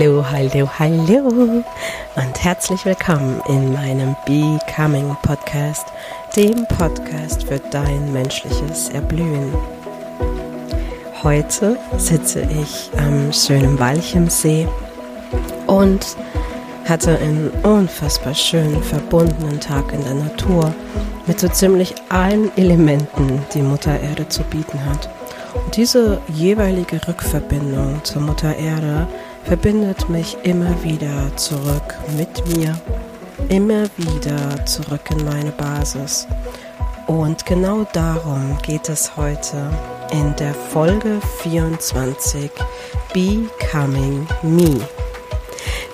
Hallo, hallo, hallo und herzlich willkommen in meinem Becoming Podcast, dem Podcast für dein menschliches Erblühen. Heute sitze ich am schönen Walchensee und hatte einen unfassbar schönen, verbundenen Tag in der Natur mit so ziemlich allen Elementen, die Mutter Erde zu bieten hat. Und diese jeweilige Rückverbindung zur Mutter Erde verbindet mich immer wieder zurück mit mir, immer wieder zurück in meine Basis. Und genau darum geht es heute in der Folge 24 Becoming Me.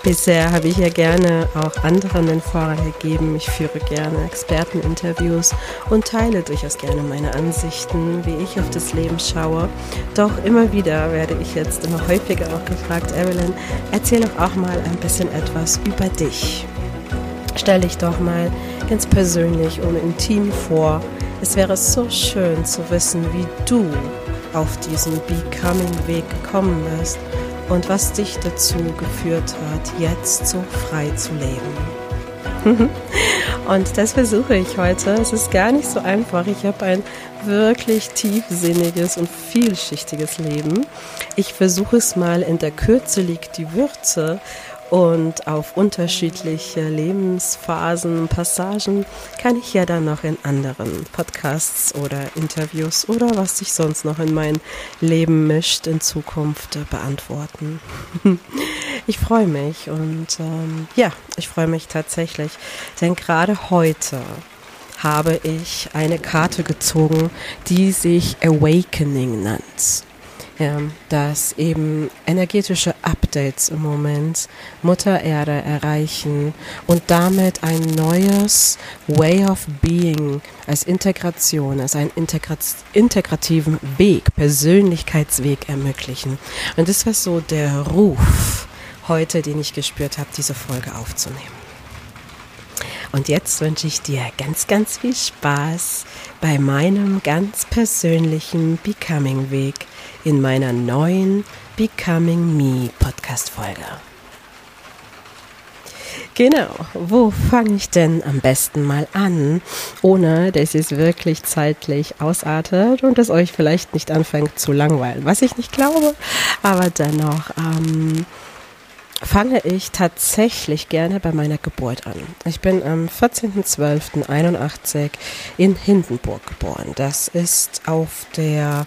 Bisher habe ich ja gerne auch anderen den Vorrang gegeben. Ich führe gerne Experteninterviews und teile durchaus gerne meine Ansichten, wie ich auf das Leben schaue. Doch immer wieder werde ich jetzt immer häufiger auch gefragt, Evelyn, erzähl doch auch mal ein bisschen etwas über dich. Stell dich doch mal ganz persönlich und intim vor. Es wäre so schön zu wissen, wie du auf diesen Becoming-Weg gekommen bist und was dich dazu geführt hat, jetzt so frei zu leben. und das versuche ich heute. Es ist gar nicht so einfach. Ich habe ein wirklich tiefsinniges und vielschichtiges Leben. Ich versuche es mal in der Kürze liegt die Würze und auf unterschiedliche Lebensphasen, Passagen kann ich ja dann noch in anderen Podcasts oder Interviews oder was sich sonst noch in mein Leben mischt in Zukunft beantworten. Ich freue mich und ähm, ja, ich freue mich tatsächlich, denn gerade heute habe ich eine Karte gezogen, die sich Awakening nennt ja, dass eben energetische Updates im Moment Mutter Erde erreichen und damit ein neues Way of Being als Integration, als einen Integra integrativen Weg, Persönlichkeitsweg ermöglichen. Und das war so der Ruf heute, den ich gespürt habe, diese Folge aufzunehmen. Und jetzt wünsche ich dir ganz, ganz viel Spaß bei meinem ganz persönlichen Becoming-Weg in meiner neuen Becoming Me Podcast-Folge. Genau, wo fange ich denn am besten mal an, ohne dass es wirklich zeitlich ausartet und es euch vielleicht nicht anfängt zu langweilen, was ich nicht glaube, aber dennoch ähm, fange ich tatsächlich gerne bei meiner Geburt an. Ich bin am 14.12.81 in Hindenburg geboren. Das ist auf der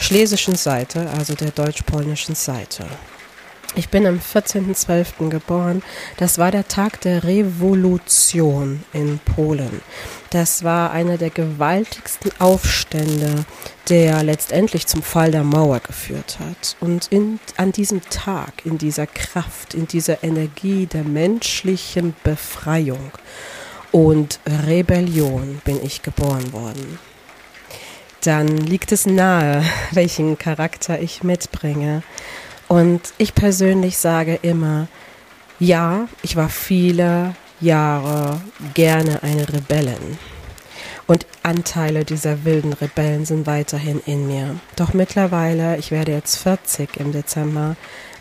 schlesischen Seite, also der deutsch-polnischen Seite. Ich bin am 14.12. geboren. Das war der Tag der Revolution in Polen. Das war einer der gewaltigsten Aufstände, der letztendlich zum Fall der Mauer geführt hat. Und in, an diesem Tag, in dieser Kraft, in dieser Energie der menschlichen Befreiung und Rebellion bin ich geboren worden dann liegt es nahe, welchen Charakter ich mitbringe. Und ich persönlich sage immer, ja, ich war viele Jahre gerne eine Rebellin. Und Anteile dieser wilden Rebellen sind weiterhin in mir. Doch mittlerweile, ich werde jetzt 40 im Dezember,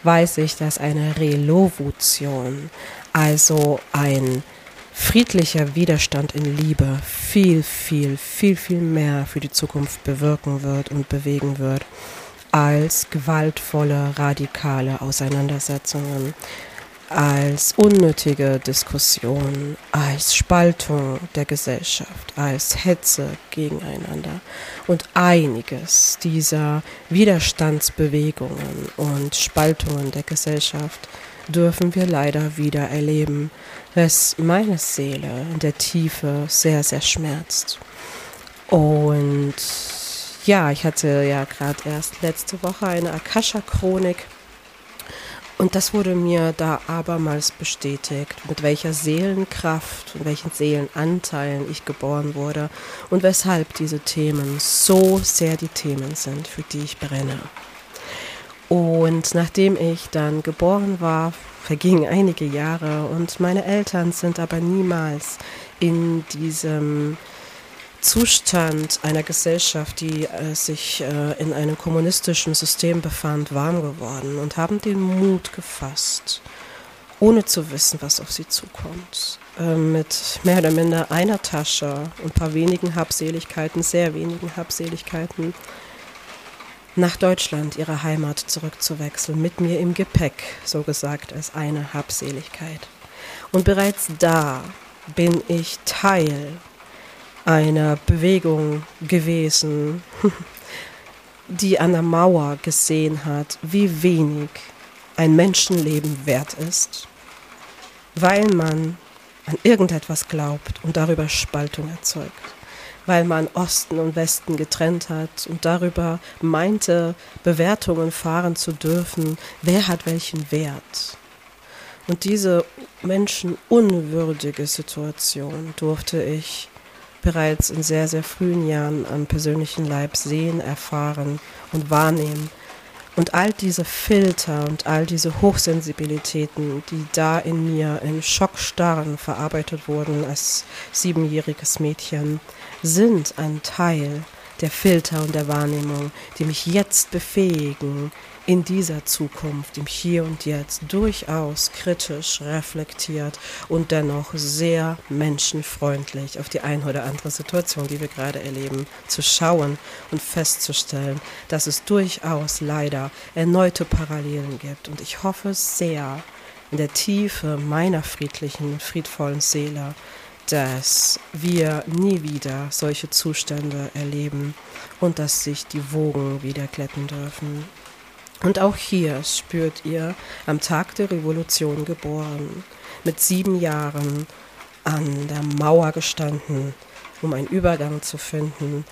weiß ich, dass eine Relovution, also ein friedlicher Widerstand in Liebe viel, viel, viel, viel mehr für die Zukunft bewirken wird und bewegen wird als gewaltvolle, radikale Auseinandersetzungen, als unnötige Diskussionen, als Spaltung der Gesellschaft, als Hetze gegeneinander. Und einiges dieser Widerstandsbewegungen und Spaltungen der Gesellschaft dürfen wir leider wieder erleben, was meine Seele in der Tiefe sehr, sehr schmerzt. Und ja, ich hatte ja gerade erst letzte Woche eine Akasha-Chronik und das wurde mir da abermals bestätigt, mit welcher Seelenkraft und welchen Seelenanteilen ich geboren wurde und weshalb diese Themen so sehr die Themen sind, für die ich brenne. Und nachdem ich dann geboren war, vergingen einige Jahre und meine Eltern sind aber niemals in diesem Zustand einer Gesellschaft, die äh, sich äh, in einem kommunistischen System befand, warm geworden und haben den Mut gefasst, ohne zu wissen, was auf sie zukommt, äh, mit mehr oder minder einer Tasche und ein paar wenigen Habseligkeiten, sehr wenigen Habseligkeiten, nach Deutschland, ihre Heimat, zurückzuwechseln, mit mir im Gepäck, so gesagt, als eine Habseligkeit. Und bereits da bin ich Teil einer Bewegung gewesen, die an der Mauer gesehen hat, wie wenig ein Menschenleben wert ist, weil man an irgendetwas glaubt und darüber Spaltung erzeugt, weil man Osten und Westen getrennt hat und darüber meinte, Bewertungen fahren zu dürfen, wer hat welchen Wert. Und diese menschenunwürdige Situation durfte ich bereits in sehr, sehr frühen Jahren am persönlichen Leib sehen, erfahren und wahrnehmen. Und all diese Filter und all diese Hochsensibilitäten, die da in mir in Schockstarren verarbeitet wurden als siebenjähriges Mädchen, sind ein Teil der Filter und der Wahrnehmung, die mich jetzt befähigen, in dieser Zukunft, im Hier und Jetzt, durchaus kritisch, reflektiert und dennoch sehr menschenfreundlich auf die ein oder andere Situation, die wir gerade erleben, zu schauen und festzustellen, dass es durchaus leider erneute Parallelen gibt. Und ich hoffe sehr in der Tiefe meiner friedlichen, friedvollen Seele, dass wir nie wieder solche Zustände erleben und dass sich die Wogen wieder glätten dürfen. Und auch hier spürt ihr am Tag der Revolution geboren, mit sieben Jahren an der Mauer gestanden, um einen Übergang zu finden,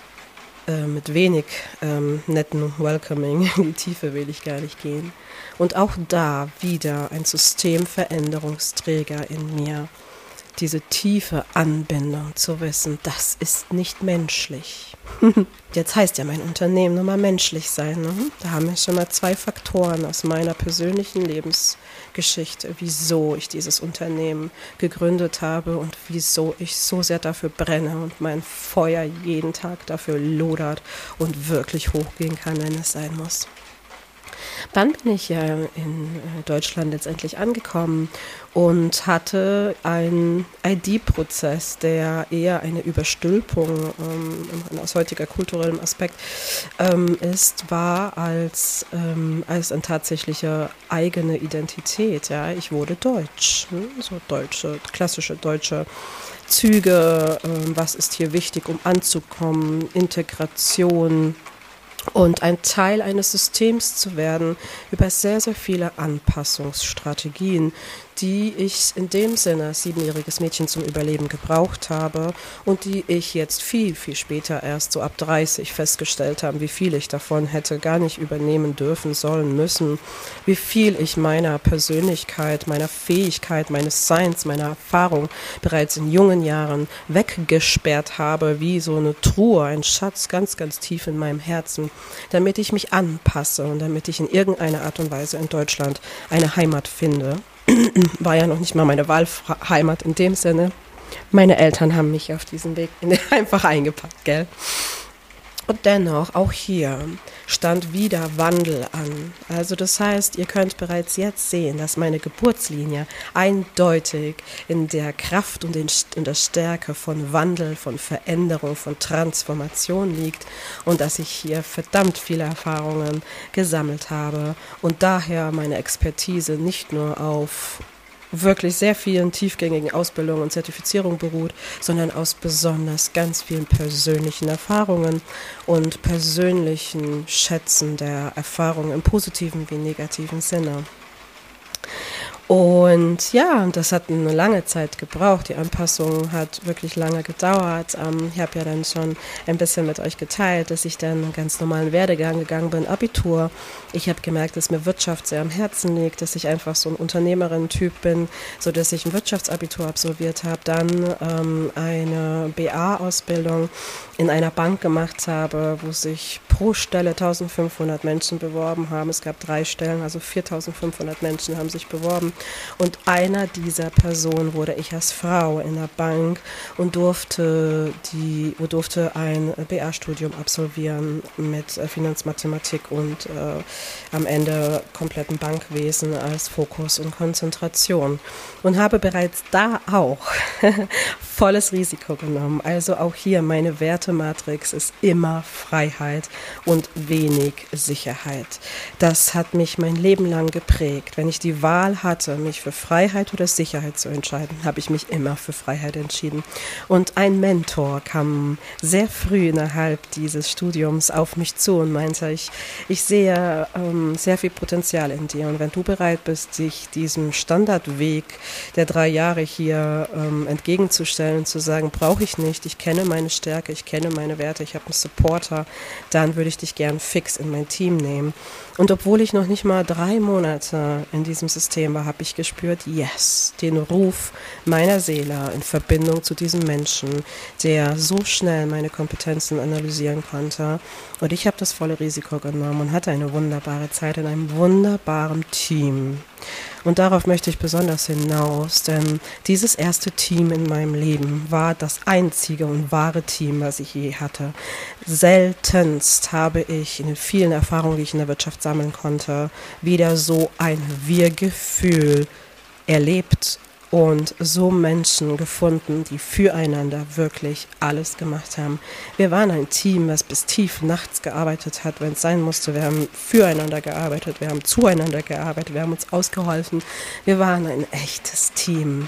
äh, mit wenig ähm, netten Welcoming, in die Tiefe will ich gar nicht gehen. Und auch da wieder ein Systemveränderungsträger in mir, diese tiefe Anbindung zu wissen, das ist nicht menschlich. Jetzt heißt ja mein Unternehmen nochmal menschlich sein. Ne? Da haben wir schon mal zwei Faktoren aus meiner persönlichen Lebensgeschichte, wieso ich dieses Unternehmen gegründet habe und wieso ich so sehr dafür brenne und mein Feuer jeden Tag dafür lodert und wirklich hochgehen kann, wenn es sein muss. Dann bin ich ja in äh, Deutschland letztendlich angekommen und hatte einen ID-Prozess, der eher eine Überstülpung ähm, aus heutiger kulturellem Aspekt ähm, ist, war als, ähm, als eine tatsächliche eigene Identität. Ja, ich wurde deutsch, hm? so deutsche, klassische deutsche Züge, ähm, was ist hier wichtig, um anzukommen, Integration, und ein Teil eines Systems zu werden über sehr, sehr viele Anpassungsstrategien, die ich in dem Sinne siebenjähriges Mädchen zum Überleben gebraucht habe und die ich jetzt viel, viel später erst so ab 30 festgestellt habe, wie viel ich davon hätte gar nicht übernehmen dürfen, sollen, müssen, wie viel ich meiner Persönlichkeit, meiner Fähigkeit, meines Seins, meiner Erfahrung bereits in jungen Jahren weggesperrt habe, wie so eine Truhe, ein Schatz ganz, ganz tief in meinem Herzen, damit ich mich anpasse und damit ich in irgendeiner Art und Weise in Deutschland eine Heimat finde war ja noch nicht mal meine Wahlheimat in dem Sinne. Meine Eltern haben mich auf diesen Weg einfach eingepackt, gell? Und dennoch, auch hier stand wieder Wandel an. Also das heißt, ihr könnt bereits jetzt sehen, dass meine Geburtslinie eindeutig in der Kraft und in, der Stärke von Wandel, von Veränderung, von Transformation liegt und dass ich hier verdammt viele Erfahrungen gesammelt habe und daher meine Expertise nicht nur auf wirklich sehr vielen tiefgängigen Ausbildungen und Zertifizierungen beruht, sondern aus besonders ganz vielen persönlichen Erfahrungen und persönlichen Schätzen der Erfahrungen im positiven wie negativen Sinne. Und ja, das hat eine lange Zeit gebraucht. Die Anpassung hat wirklich lange gedauert. Ähm, ich habe ja dann schon ein bisschen mit euch geteilt, dass ich dann einen ganz normalen Werdegang gegangen bin, Abitur. Ich habe gemerkt, dass mir Wirtschaft sehr am Herzen liegt, dass ich einfach so ein Unternehmerin-Typ bin, so dass ich ein Wirtschaftsabitur absolviert habe, dann ähm, eine BA-Ausbildung in einer Bank gemacht habe, wo sich pro Stelle 1500 Menschen beworben haben. Es gab drei Stellen, also 4500 Menschen haben sich beworben Und einer dieser Personen wurde ich als Frau in der Bank und durfte die, durfte ein BA-Studium absolvieren mit Finanzmathematik und äh, am Ende kompletten Bankwesen als Fokus und Konzentration. Und habe bereits da auch volles Risiko genommen. Also auch hier meine Wertematrix ist immer Freiheit und wenig Sicherheit. Das hat mich mein Leben lang geprägt. Wenn ich die Wahl hatte, mich für Freiheit oder Sicherheit zu entscheiden, habe ich mich immer für Freiheit entschieden. Und ein Mentor kam sehr früh innerhalb dieses Studiums auf mich zu und meinte, ich, ich sehe ähm, sehr viel Potenzial in dir. Und wenn du bereit bist, dich diesem Standardweg der drei Jahre hier ähm, entgegenzustellen, stellen, zu sagen, brauche ich nicht, ich kenne meine Stärke, ich kenne meine Werte, ich habe einen Supporter, dann würde ich dich gern fix in mein Team nehmen. Und obwohl ich noch nicht mal drei Monate in diesem System war, habe ich gespürt, yes, den Ruf meiner Seele in Verbindung zu diesem Menschen, der so schnell meine Kompetenzen analysieren konnte. Und ich habe das volle Risiko genommen und hatte eine wunderbare Zeit in einem wunderbaren Team. Und darauf möchte ich besonders hinaus, denn dieses erste Team in meinem Leben war das einzige und wahre Team, was ich je hatte. Seltenst habe ich in den vielen Erfahrungen, die ich in der Wirtschaft sammeln konnte, wieder so ein Wir-Gefühl erlebt und so Menschen gefunden, die füreinander wirklich alles gemacht haben. Wir waren ein Team, das bis tief nachts gearbeitet hat, wenn es sein musste. Wir haben füreinander gearbeitet, wir haben zueinander gearbeitet, wir haben uns ausgeholfen. Wir waren ein echtes Team.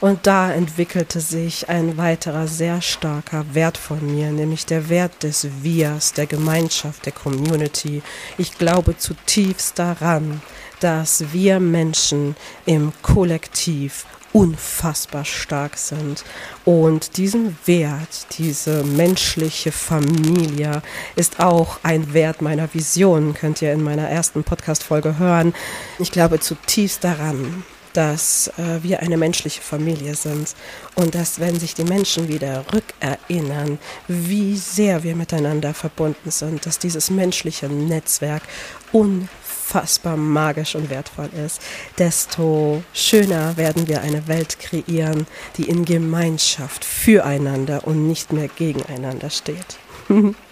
Und da entwickelte sich ein weiterer sehr starker Wert von mir, nämlich der Wert des Wirs, der Gemeinschaft, der Community. Ich glaube zutiefst daran, dass wir Menschen im Kollektiv unfassbar stark sind. Und diesen Wert, diese menschliche Familie ist auch ein Wert meiner Vision, könnt ihr in meiner ersten Podcast-Folge hören. Ich glaube zutiefst daran, dass äh, wir eine menschliche Familie sind und dass, wenn sich die Menschen wieder rückerinnern, wie sehr wir miteinander verbunden sind, dass dieses menschliche Netzwerk unfassbar magisch und wertvoll ist, desto schöner werden wir eine Welt kreieren, die in Gemeinschaft füreinander und nicht mehr gegeneinander steht.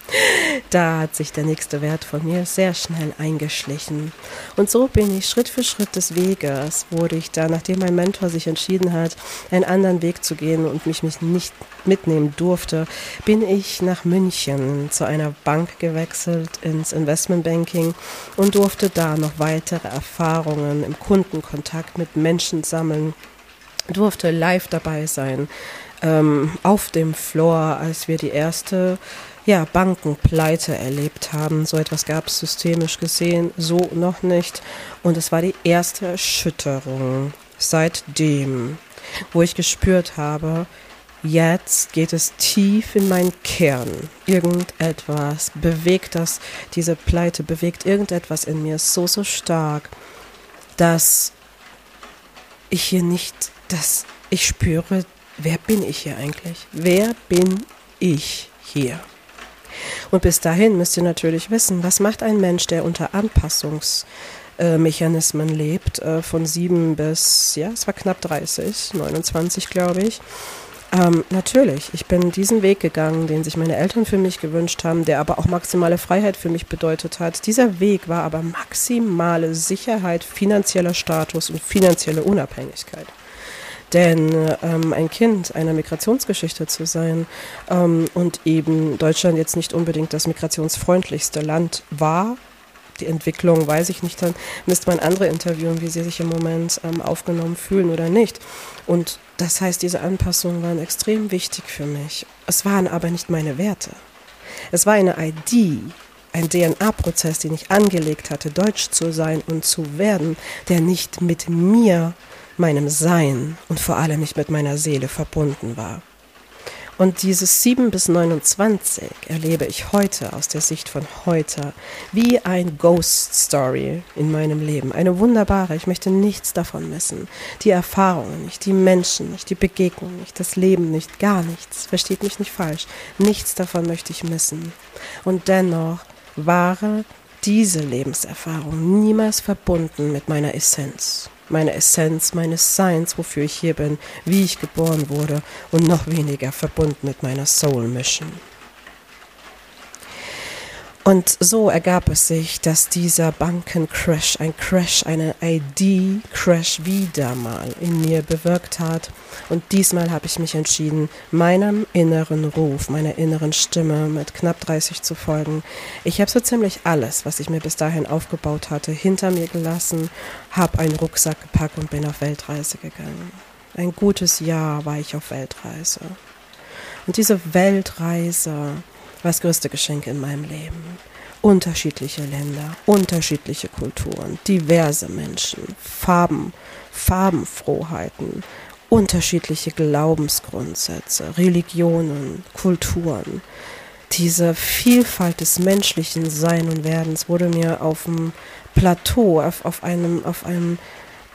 Da hat sich der nächste Wert von mir sehr schnell eingeschlichen. Und so bin ich Schritt für Schritt des Weges, wurde ich da, nachdem mein Mentor sich entschieden hat, einen anderen Weg zu gehen und mich, nicht mitnehmen durfte, bin ich nach München zu einer Bank gewechselt ins Investmentbanking und durfte da noch weitere Erfahrungen im Kundenkontakt mit Menschen sammeln, durfte live dabei sein ähm, auf dem Floor, als wir die erste ja, Bankenpleite erlebt haben. So etwas gab es systemisch gesehen so noch nicht. Und es war die erste Erschütterung seitdem, wo ich gespürt habe, jetzt geht es tief in meinen Kern. Irgendetwas bewegt das, diese Pleite bewegt irgendetwas in mir so, so stark, dass ich hier nicht, dass ich spüre, wer bin ich hier eigentlich? Wer bin ich hier? Und bis dahin müsst ihr natürlich wissen, was macht ein Mensch, der unter Anpassungsmechanismen lebt, äh, von sieben bis, ja, es war knapp 30, 29 glaube ich. Ähm, natürlich, ich bin diesen Weg gegangen, den sich meine Eltern für mich gewünscht haben, der aber auch maximale Freiheit für mich bedeutet hat. Dieser Weg war aber maximale Sicherheit, finanzieller Status und finanzielle Unabhängigkeit. Denn ähm, ein Kind einer Migrationsgeschichte zu sein ähm, und eben Deutschland jetzt nicht unbedingt das migrationsfreundlichste Land war, die Entwicklung weiß ich nicht, dann müsste man andere interviewen, wie sie sich im Moment ähm, aufgenommen fühlen oder nicht. Und das heißt, diese Anpassungen waren extrem wichtig für mich. Es waren aber nicht meine Werte. Es war eine ID, ein DNA-Prozess, den ich angelegt hatte, deutsch zu sein und zu werden, der nicht mit mir meinem Sein und vor allem nicht mit meiner Seele verbunden war. Und dieses 7 bis 29 erlebe ich heute aus der Sicht von heute wie ein Ghost Story in meinem Leben. Eine wunderbare, ich möchte nichts davon missen. Die Erfahrungen nicht, die Menschen nicht, die Begegnung nicht, das Leben nicht, gar nichts. Versteht mich nicht falsch. Nichts davon möchte ich missen. Und dennoch war diese Lebenserfahrung niemals verbunden mit meiner Essenz meine Essenz meines Seins, wofür ich hier bin, wie ich geboren wurde und noch weniger verbunden mit meiner Soul Mission. Und so ergab es sich, dass dieser Bankencrash, ein Crash, eine ID-Crash wieder mal in mir bewirkt hat. Und diesmal habe ich mich entschieden, meinem inneren Ruf, meiner inneren Stimme mit knapp 30 zu folgen. Ich habe so ziemlich alles, was ich mir bis dahin aufgebaut hatte, hinter mir gelassen, habe einen Rucksack gepackt und bin auf Weltreise gegangen. Ein gutes Jahr war ich auf Weltreise. Und diese Weltreise war das größte Geschenk in meinem Leben. Unterschiedliche Länder, unterschiedliche Kulturen, diverse Menschen, Farben, Farbenfrohheiten, unterschiedliche Glaubensgrundsätze, Religionen, Kulturen. Diese Vielfalt des menschlichen Sein und Werdens wurde mir auf dem Plateau, auf, auf einem, auf einem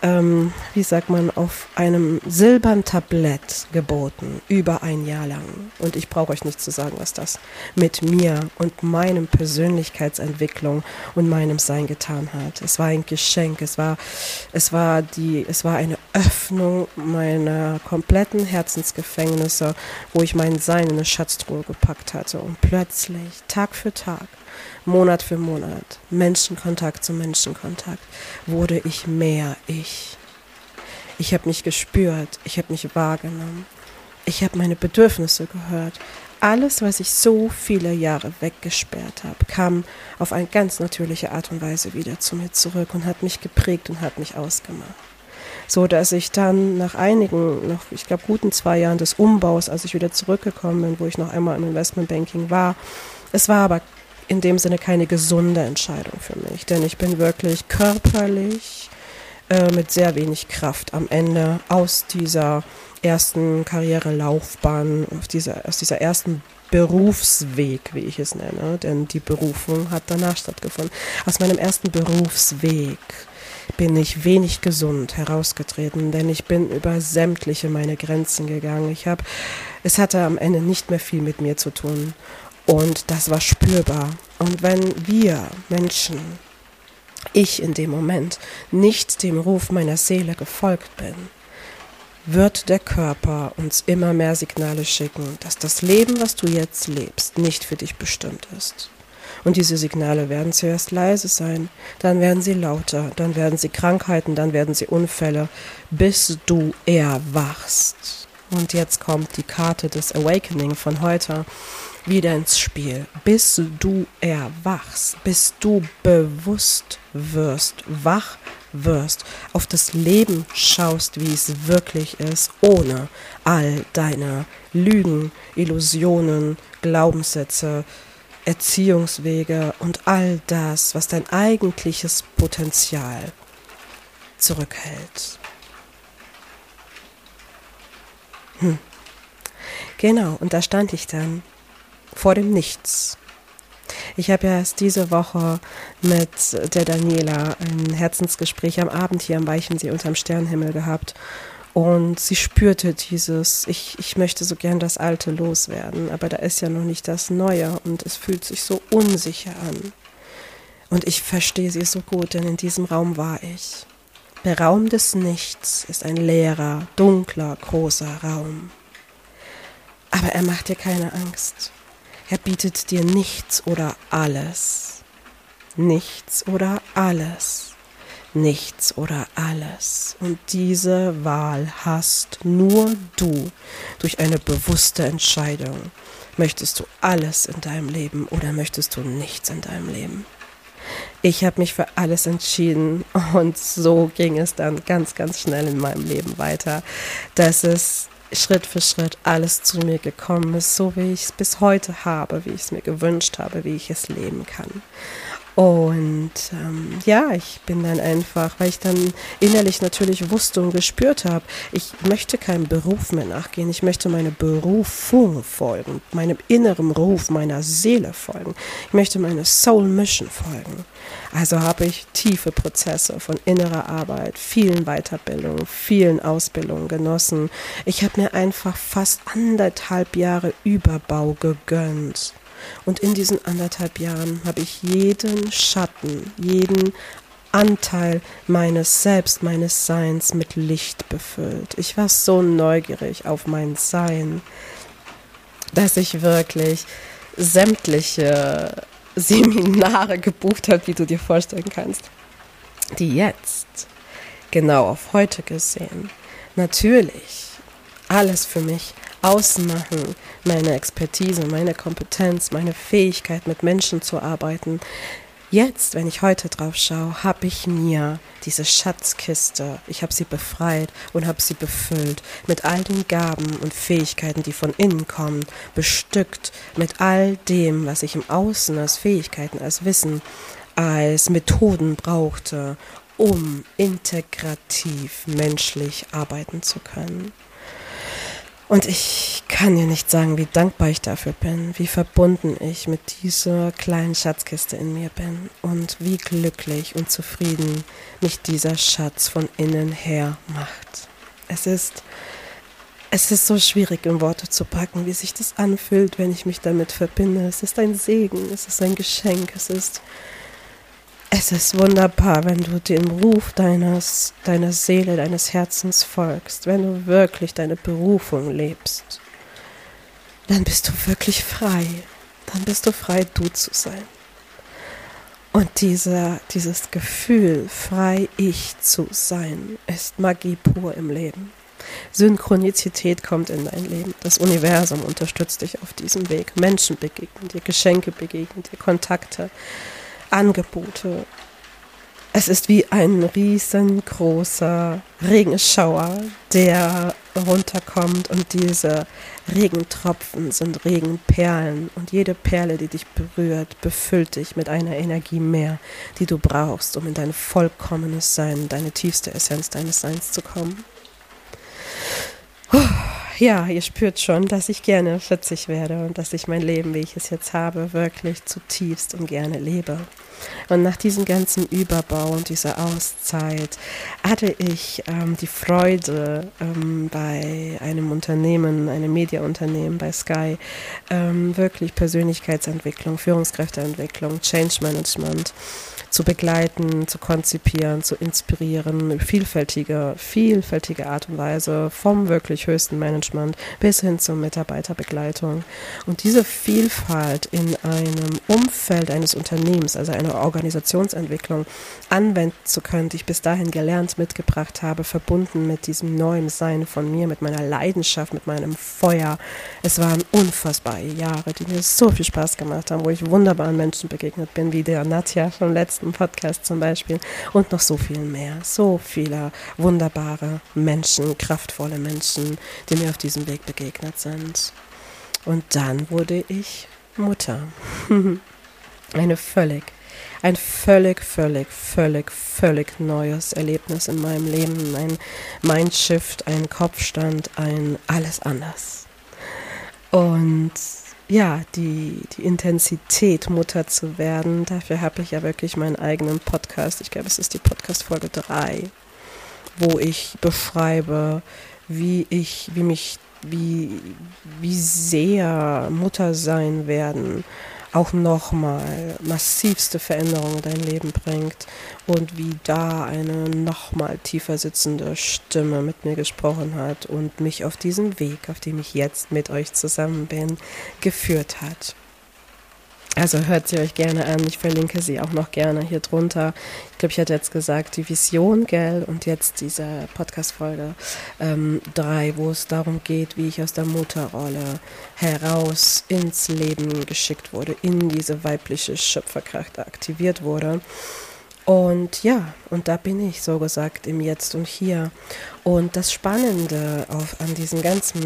ähm, wie sagt man, auf einem silbernen Tablett geboten, über ein Jahr lang. Und ich brauche euch nicht zu sagen, was das mit mir und meinem Persönlichkeitsentwicklung und meinem Sein getan hat. Es war ein Geschenk, es war, es war die, es war eine Öffnung meiner kompletten Herzensgefängnisse, wo ich mein Sein in eine Schatztruhe gepackt hatte. Und plötzlich, Tag für Tag, Monat für Monat, Menschenkontakt zu Menschenkontakt, wurde ich mehr ich. Ich habe mich gespürt, ich habe mich wahrgenommen, ich habe meine Bedürfnisse gehört. Alles, was ich so viele Jahre weggesperrt habe, kam auf eine ganz natürliche Art und Weise wieder zu mir zurück und hat mich geprägt und hat mich ausgemacht. So dass ich dann nach einigen, noch ich glaube guten zwei Jahren des Umbaus, als ich wieder zurückgekommen bin, wo ich noch einmal im Investmentbanking war, es war aber in dem Sinne keine gesunde Entscheidung für mich, denn ich bin wirklich körperlich äh, mit sehr wenig Kraft am Ende aus dieser ersten Karrierelaufbahn, auf dieser, aus dieser ersten Berufsweg, wie ich es nenne, denn die Berufung hat danach stattgefunden. Aus meinem ersten Berufsweg bin ich wenig gesund herausgetreten, denn ich bin über sämtliche meine Grenzen gegangen. Ich habe, es hatte am Ende nicht mehr viel mit mir zu tun. Und das war spürbar. Und wenn wir Menschen, ich in dem Moment, nicht dem Ruf meiner Seele gefolgt bin, wird der Körper uns immer mehr Signale schicken, dass das Leben, was du jetzt lebst, nicht für dich bestimmt ist. Und diese Signale werden zuerst leise sein, dann werden sie lauter, dann werden sie Krankheiten, dann werden sie Unfälle, bis du erwachst. Und jetzt kommt die Karte des Awakening von heute wieder ins Spiel, bis du erwachst, bis du bewusst wirst, wach wirst, auf das Leben schaust, wie es wirklich ist, ohne all deine Lügen, Illusionen, Glaubenssätze, Erziehungswege und all das, was dein eigentliches Potenzial zurückhält. Hm. Genau, und da stand ich dann vor dem Nichts. Ich habe ja erst diese Woche mit der Daniela ein Herzensgespräch am Abend hier am Weichensee unterm Sternhimmel gehabt. Und sie spürte dieses, ich, ich möchte so gern das Alte loswerden, aber da ist ja noch nicht das Neue und es fühlt sich so unsicher an. Und ich verstehe sie so gut, denn in diesem Raum war ich. Der Raum des Nichts ist ein leerer, dunkler, großer Raum. Aber er macht dir keine Angst. Er bietet dir nichts oder alles. Nichts oder alles. Nichts oder alles. Und diese Wahl hast nur du durch eine bewusste Entscheidung. Möchtest du alles in deinem Leben oder möchtest du nichts in deinem Leben? Ich habe mich für alles entschieden und so ging es dann ganz, ganz schnell in meinem Leben weiter, dass es Schritt für Schritt alles zu mir gekommen ist, so wie ich es bis heute habe, wie ich es mir gewünscht habe, wie ich es leben kann. Und ähm, ja, ich bin dann einfach, weil ich dann innerlich natürlich wusste und gespürt habe, ich möchte keinem Beruf mehr nachgehen, ich möchte meine Berufung folgen, meinem inneren Ruf, meiner Seele folgen. Ich möchte meine Soul Mission folgen. Also habe ich tiefe Prozesse von innerer Arbeit, vielen Weiterbildungen, vielen Ausbildungen genossen. Ich habe mir einfach fast anderthalb Jahre Überbau gegönnt und in diesen anderthalb Jahren habe ich jeden Schatten, jeden Anteil meines Selbst, meines Seins mit Licht befüllt. Ich war so neugierig auf mein Sein, dass ich wirklich sämtliche Seminare gebucht habe, wie du dir vorstellen kannst, die jetzt genau auf heute gesehen natürlich alles für mich ausmachen, meine Expertise, meine Kompetenz, meine Fähigkeit, mit Menschen zu arbeiten. Jetzt, wenn ich heute drauf schaue, habe ich mir diese Schatzkiste, ich habe sie befreit und habe sie befüllt mit all den Gaben und Fähigkeiten, die von innen kommen, bestückt mit all dem, was ich im Außen als Fähigkeiten, als Wissen, als Methoden brauchte, um integrativ menschlich arbeiten zu können. Und ich kann dir nicht sagen, wie dankbar ich dafür bin, wie verbunden ich mit dieser kleinen Schatzkiste in mir bin und wie glücklich und zufrieden mich dieser Schatz von innen her macht. Es ist, es ist so schwierig in Worte zu packen, wie sich das anfühlt, wenn ich mich damit verbinde. Es ist ein Segen, es ist ein Geschenk, es ist es ist wunderbar, wenn du dem Ruf deines, deiner Seele, deines Herzens folgst, wenn du wirklich deine Berufung lebst. Dann bist du wirklich frei. Dann bist du frei, du zu sein. Und dieser, dieses Gefühl, frei ich zu sein, ist Magie pur im Leben. Synchronizität kommt in dein Leben. Das Universum unterstützt dich auf diesem Weg. Menschen begegnen dir, Geschenke begegnen dir, Kontakte. Angebote. Es ist wie ein riesengroßer Regenschauer, der runterkommt und diese Regentropfen sind Regenperlen und jede Perle, die dich berührt, befüllt dich mit einer Energie mehr, die du brauchst, um in dein vollkommenes Sein, deine tiefste Essenz deines Seins zu kommen. Ja, ihr spürt schon, dass ich gerne 40 werde und dass ich mein Leben, wie ich es jetzt habe, wirklich zutiefst und gerne lebe. Und nach diesem ganzen Überbau und dieser Auszeit hatte ich ähm, die Freude, ähm, bei einem Unternehmen, einem Mediaunternehmen, bei Sky, ähm, wirklich Persönlichkeitsentwicklung, Führungskräfteentwicklung, Change Management zu begleiten, zu konzipieren, zu inspirieren, vielfältige, vielfältige Art und Weise, vom wirklich höchsten Management bis hin zur Mitarbeiterbegleitung. Und diese Vielfalt in einem Umfeld eines Unternehmens, also einer Organisationsentwicklung, anwenden zu können, die ich bis dahin gelernt, mitgebracht habe, verbunden mit diesem neuen Sein von mir, mit meiner Leidenschaft, mit meinem Feuer. Es waren unfassbare Jahre, die mir so viel Spaß gemacht haben, wo ich wunderbaren Menschen begegnet bin, wie der Nadja vom letzten letzten Podcast zum Beispiel und noch so viel mehr. So viele wunderbare Menschen, kraftvolle Menschen, die mir auf diesem Weg begegnet sind. Und dann wurde ich Mutter. Eine völlig, ein völlig, völlig, völlig, völlig neues Erlebnis in meinem Leben. Ein Mindshift, ein Kopfstand, ein alles anders. Und ja, die, die Intensität, Mutter zu werden. Dafür habe ich ja wirklich meinen eigenen Podcast. Ich glaube, es ist die Podcast-Folge 3, wo ich beschreibe, wie ich, wie mich, wie, wie sehr Mutter sein werden auch nochmal massivste Veränderungen in dein Leben bringt und wie da eine nochmal tiefer sitzende Stimme mit mir gesprochen hat und mich auf diesen Weg, auf dem ich jetzt mit euch zusammen bin, geführt hat. Also hört sie euch gerne an. Ich verlinke sie auch noch gerne hier drunter. Ich glaube, ich hatte jetzt gesagt, die Vision, gell? Und jetzt diese Podcast-Folge 3, ähm, wo es darum geht, wie ich aus der Mutterrolle heraus ins Leben geschickt wurde, in diese weibliche Schöpferkraft aktiviert wurde. Und ja, und da bin ich so gesagt im Jetzt und Hier. Und das Spannende auf, an diesem ganzen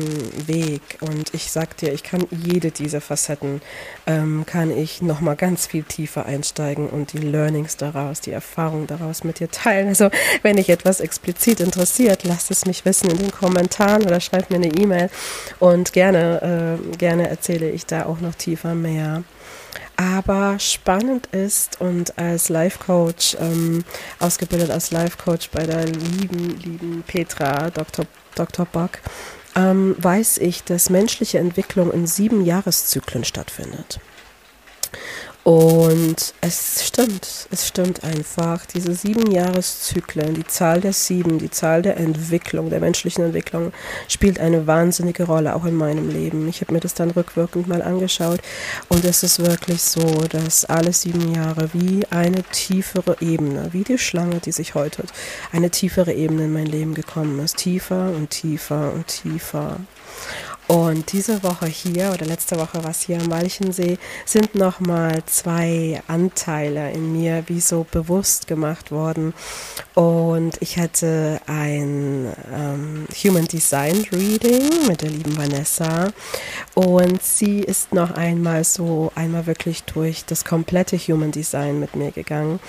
Weg, und ich sag dir, ich kann jede dieser Facetten, ähm, kann ich nochmal ganz viel tiefer einsteigen und die Learnings daraus, die Erfahrungen daraus mit dir teilen. Also wenn dich etwas explizit interessiert, lass es mich wissen in den Kommentaren oder schreib mir eine E-Mail und gerne, äh, gerne erzähle ich da auch noch tiefer mehr. Aber spannend ist und als Life Coach, ähm, ausgebildet als Life Coach bei der lieben, lieben Petra, Dr. Dr. Bock, ähm, weiß ich, dass menschliche Entwicklung in sieben Jahreszyklen stattfindet. Und es stimmt, es stimmt einfach. Diese sieben Jahreszyklen, die Zahl der sieben, die Zahl der Entwicklung, der menschlichen Entwicklung, spielt eine wahnsinnige Rolle auch in meinem Leben. Ich habe mir das dann rückwirkend mal angeschaut und es ist wirklich so, dass alle sieben Jahre wie eine tiefere Ebene, wie die Schlange, die sich häutet, eine tiefere Ebene in mein Leben gekommen ist. Tiefer und tiefer und tiefer. Und diese Woche hier oder letzte Woche was hier am Walchensee sind nochmal zwei Anteile in mir wie so bewusst gemacht worden. Und ich hatte ein ähm, Human Design Reading mit der lieben Vanessa. Und sie ist noch einmal so einmal wirklich durch das komplette Human Design mit mir gegangen.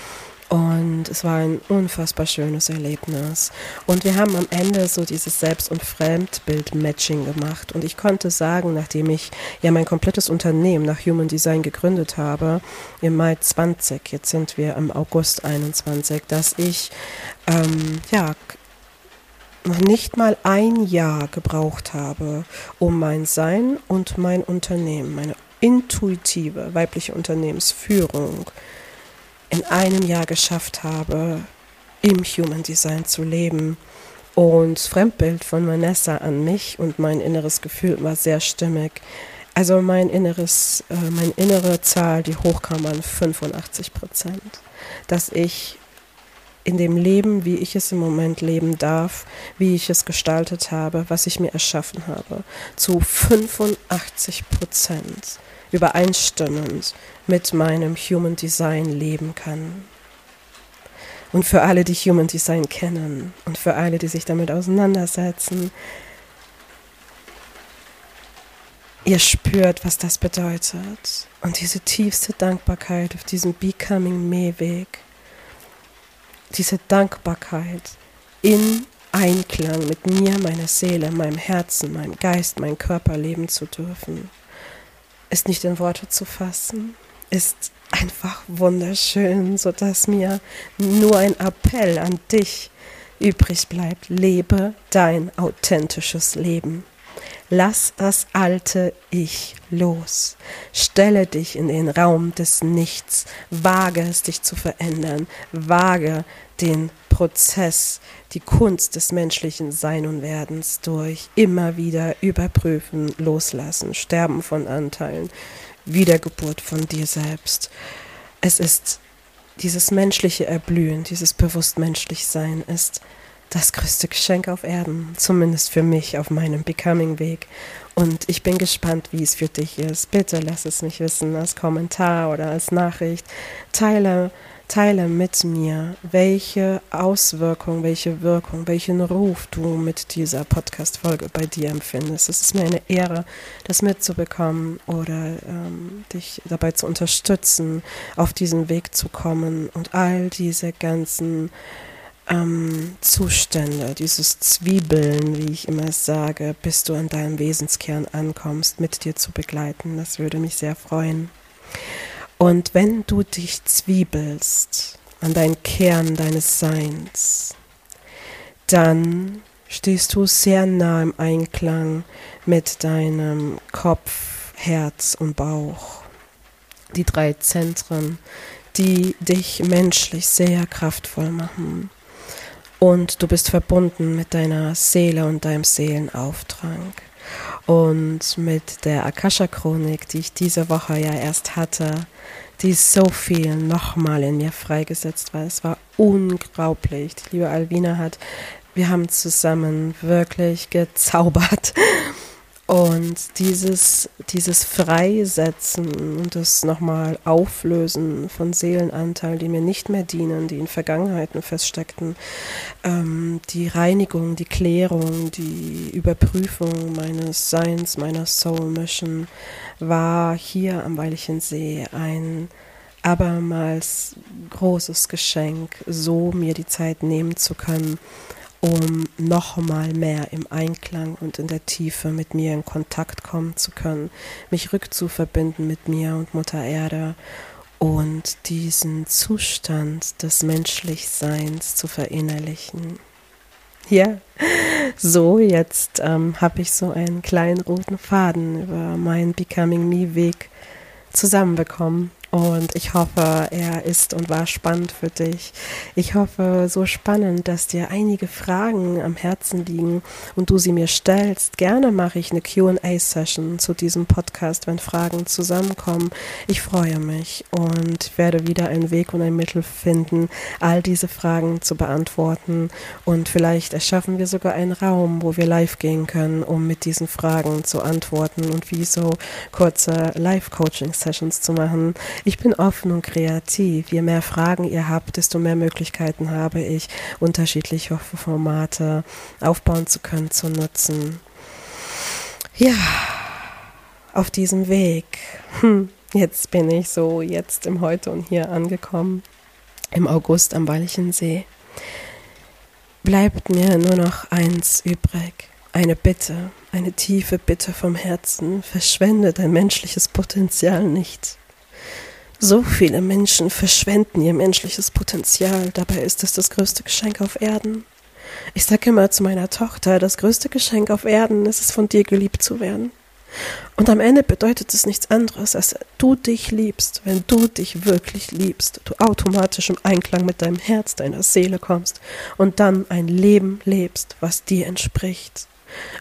Und es war ein unfassbar schönes Erlebnis. Und wir haben am Ende so dieses Selbst- und Fremdbild-Matching gemacht. Und ich konnte sagen, nachdem ich ja mein komplettes Unternehmen nach Human Design gegründet habe, im Mai 20, jetzt sind wir im August 21, dass ich ähm, ja noch nicht mal ein Jahr gebraucht habe, um mein Sein und mein Unternehmen, meine intuitive weibliche Unternehmensführung in einem Jahr geschafft habe, im Human Design zu leben. Und das Fremdbild von Vanessa an mich und mein inneres Gefühl war sehr stimmig. Also mein inneres, äh, meine innere Zahl, die hochkam, waren 85 Prozent. Dass ich in dem Leben, wie ich es im Moment leben darf, wie ich es gestaltet habe, was ich mir erschaffen habe, zu 85 Prozent übereinstimmend mit meinem Human Design leben kann. Und für alle, die Human Design kennen und für alle, die sich damit auseinandersetzen, ihr spürt, was das bedeutet. Und diese tiefste Dankbarkeit auf diesem Becoming Me-Weg, diese Dankbarkeit in Einklang mit mir, meiner Seele, meinem Herzen, meinem Geist, meinem Körper leben zu dürfen ist nicht in Worte zu fassen, ist einfach wunderschön, sodass mir nur ein Appell an dich übrig bleibt. Lebe dein authentisches Leben. Lass das alte Ich los. Stelle dich in den Raum des Nichts. Wage es, dich zu verändern. Wage den Prozess, die Kunst des menschlichen Sein und Werdens durch immer wieder überprüfen, loslassen, sterben von Anteilen, Wiedergeburt von dir selbst. Es ist dieses menschliche Erblühen, dieses bewusst menschlich Sein ist das größte Geschenk auf Erden, zumindest für mich auf meinem Becoming-Weg. Und ich bin gespannt, wie es für dich ist. Bitte lass es mich wissen als Kommentar oder als Nachricht. Teile Teile mit mir, welche Auswirkung, welche Wirkung, welchen Ruf du mit dieser Podcast-Folge bei dir empfindest. Es ist mir eine Ehre, das mitzubekommen oder ähm, dich dabei zu unterstützen, auf diesen Weg zu kommen und all diese ganzen ähm, Zustände, dieses Zwiebeln, wie ich immer sage, bis du an deinem Wesenskern ankommst, mit dir zu begleiten. Das würde mich sehr freuen. Und wenn du dich zwiebelst an deinen Kern deines Seins, dann stehst du sehr nah im Einklang mit deinem Kopf, Herz und Bauch. Die drei Zentren, die dich menschlich sehr kraftvoll machen. Und du bist verbunden mit deiner Seele und deinem Seelenauftrag. Und mit der Akasha-Chronik, die ich diese Woche ja erst hatte, die so viel nochmal in mir freigesetzt war. Es war unglaublich. Die liebe Alvina hat, wir haben zusammen wirklich gezaubert. Und dieses, dieses Freisetzen und das nochmal Auflösen von Seelenanteilen, die mir nicht mehr dienen, die in Vergangenheiten feststeckten, ähm, die Reinigung, die Klärung, die Überprüfung meines Seins, meiner Soul Mission, war hier am Weilchensee ein abermals großes Geschenk, so mir die Zeit nehmen zu können, um nochmal mehr im Einklang und in der Tiefe mit mir in Kontakt kommen zu können, mich rückzuverbinden mit mir und Mutter Erde und diesen Zustand des Menschlichseins zu verinnerlichen. Ja, so jetzt ähm, habe ich so einen kleinen roten Faden über meinen Becoming Me Weg zusammenbekommen und ich hoffe, er ist und war spannend für dich. Ich hoffe, so spannend, dass dir einige Fragen am Herzen liegen und du sie mir stellst. Gerne mache ich eine QA-Session zu diesem Podcast, wenn Fragen zusammenkommen. Ich freue mich und werde wieder einen Weg und ein Mittel finden, all diese Fragen zu beantworten. Und vielleicht erschaffen wir sogar einen Raum, wo wir live gehen können, um mit diesen Fragen zu antworten und wie so kurze Live-Coaching-Sessions zu machen. Ich bin offen und kreativ. Je mehr Fragen ihr habt, desto mehr Möglichkeiten habe ich, unterschiedliche Formate aufbauen zu können, zu nutzen. Ja, auf diesem Weg. Hm, jetzt bin ich so jetzt im Heute und Hier angekommen. Im August am Walchensee. Bleibt mir nur noch eins übrig. Eine Bitte, eine tiefe Bitte vom Herzen. Verschwende dein menschliches Potenzial nicht. So viele Menschen verschwenden ihr menschliches Potenzial, dabei ist es das größte Geschenk auf Erden. Ich sage immer zu meiner Tochter, das größte Geschenk auf Erden ist es, von dir geliebt zu werden. Und am Ende bedeutet es nichts anderes, als du dich liebst. Wenn du dich wirklich liebst, du automatisch im Einklang mit deinem Herz, deiner Seele kommst und dann ein Leben lebst, was dir entspricht.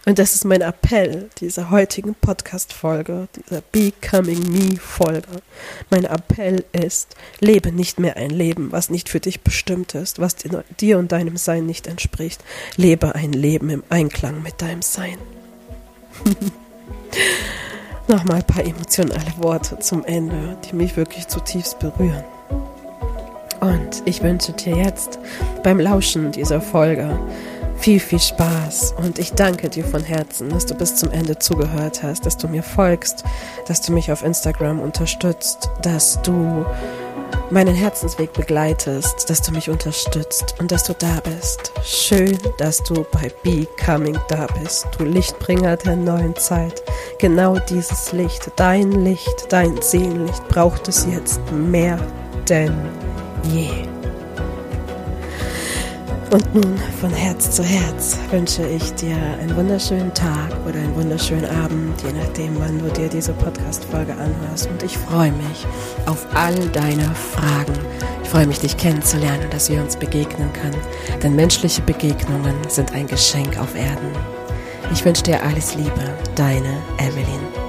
Und das ist mein Appell dieser heutigen Podcast-Folge, dieser Becoming Me-Folge. Mein Appell ist, lebe nicht mehr ein Leben, was nicht für dich bestimmt ist, was dir und deinem Sein nicht entspricht. Lebe ein Leben im Einklang mit deinem Sein. Nochmal ein paar emotionale Worte zum Ende, die mich wirklich zutiefst berühren. Und ich wünsche dir jetzt beim Lauschen dieser Folge viel, viel Spaß und ich danke dir von Herzen, dass du bis zum Ende zugehört hast, dass du mir folgst, dass du mich auf Instagram unterstützt, dass du meinen Herzensweg begleitest, dass du mich unterstützt und dass du da bist. Schön, dass du bei Becoming da bist, du Lichtbringer der neuen Zeit. Genau dieses Licht, dein Licht, dein Seelenlicht braucht es jetzt mehr denn je. Und nun von Herz zu Herz wünsche ich dir einen wunderschönen Tag oder einen wunderschönen Abend, je nachdem, wann du dir diese Podcast-Folge anhörst. Und ich freue mich auf all deine Fragen. Ich freue mich, dich kennenzulernen, dass wir uns begegnen können. Denn menschliche Begegnungen sind ein Geschenk auf Erden. Ich wünsche dir alles Liebe, deine Evelyn.